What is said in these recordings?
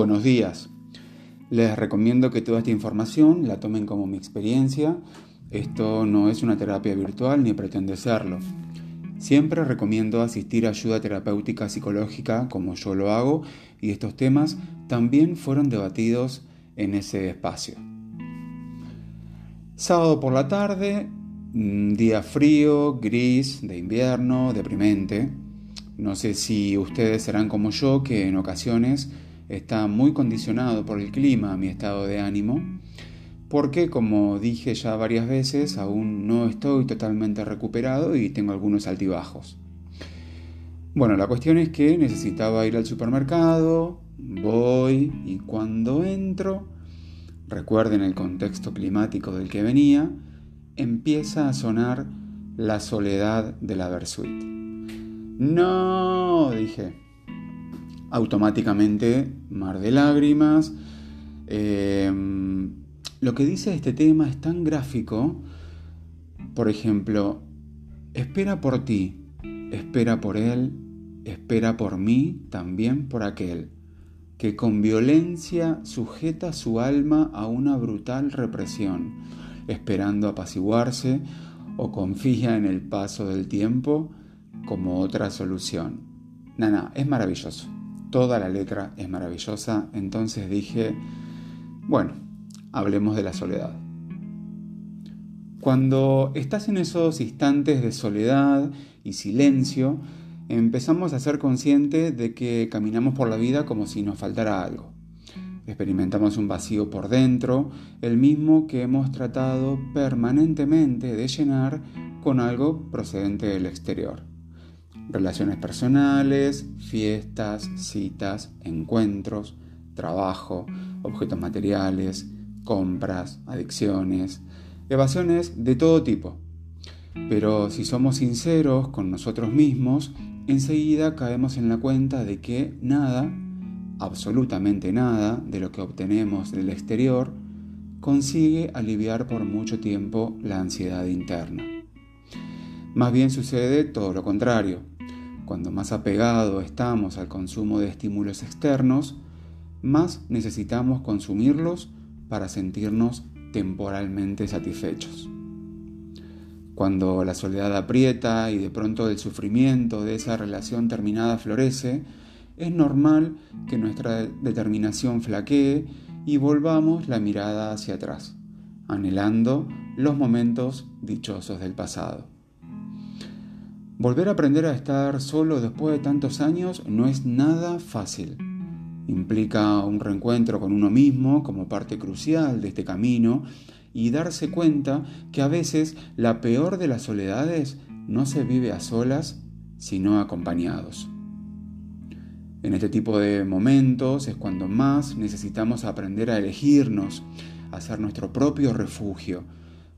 Buenos días. Les recomiendo que toda esta información la tomen como mi experiencia. Esto no es una terapia virtual ni pretende serlo. Siempre recomiendo asistir a ayuda terapéutica psicológica como yo lo hago y estos temas también fueron debatidos en ese espacio. Sábado por la tarde, día frío, gris, de invierno, deprimente. No sé si ustedes serán como yo, que en ocasiones está muy condicionado por el clima mi estado de ánimo, porque como dije ya varias veces, aún no estoy totalmente recuperado y tengo algunos altibajos. Bueno, la cuestión es que necesitaba ir al supermercado, voy y cuando entro, recuerden el contexto climático del que venía, empieza a sonar la soledad de la Versuit. No, dije, automáticamente mar de lágrimas. Em, lo que dice este tema es tan gráfico, por ejemplo, espera por ti, espera por él, espera por mí, también por aquel, que con violencia sujeta su alma a una brutal represión, esperando apaciguarse o confía en el paso del tiempo como otra solución. Nana, es maravilloso toda la letra es maravillosa, entonces dije, bueno, hablemos de la soledad. Cuando estás en esos instantes de soledad y silencio, empezamos a ser conscientes de que caminamos por la vida como si nos faltara algo. Experimentamos un vacío por dentro, el mismo que hemos tratado permanentemente de llenar con algo procedente del exterior relaciones personales, fiestas, citas, encuentros, trabajo, objetos materiales, compras, adicciones, evasiones de todo tipo. Pero si somos sinceros con nosotros mismos, enseguida caemos en la cuenta de que nada, absolutamente nada, de lo que obtenemos del exterior consigue aliviar por mucho tiempo la ansiedad interna. Más bien sucede todo lo contrario. Cuando más apegado estamos al consumo de estímulos externos, más necesitamos consumirlos para sentirnos temporalmente satisfechos. Cuando la soledad aprieta y de pronto el sufrimiento de esa relación terminada florece, es normal que nuestra determinación flaquee y volvamos la mirada hacia atrás, anhelando los momentos dichosos del pasado. Volver a aprender a estar solo después de tantos años no es nada fácil. Implica un reencuentro con uno mismo como parte crucial de este camino y darse cuenta que a veces la peor de las soledades no se vive a solas, sino acompañados. En este tipo de momentos es cuando más necesitamos aprender a elegirnos, a ser nuestro propio refugio,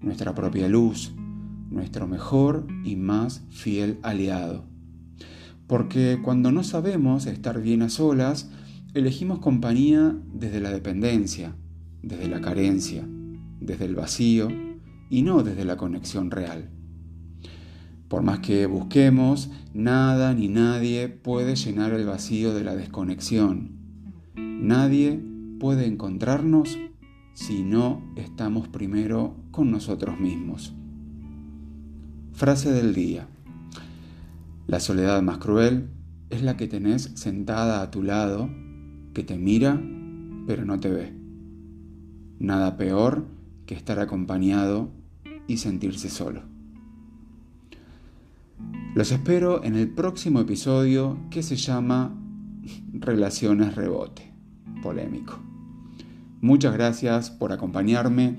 nuestra propia luz, nuestro mejor y más fiel aliado. Porque cuando no sabemos estar bien a solas, elegimos compañía desde la dependencia, desde la carencia, desde el vacío y no desde la conexión real. Por más que busquemos, nada ni nadie puede llenar el vacío de la desconexión. Nadie puede encontrarnos si no estamos primero con nosotros mismos. Frase del día. La soledad más cruel es la que tenés sentada a tu lado, que te mira, pero no te ve. Nada peor que estar acompañado y sentirse solo. Los espero en el próximo episodio que se llama Relaciones Rebote. Polémico. Muchas gracias por acompañarme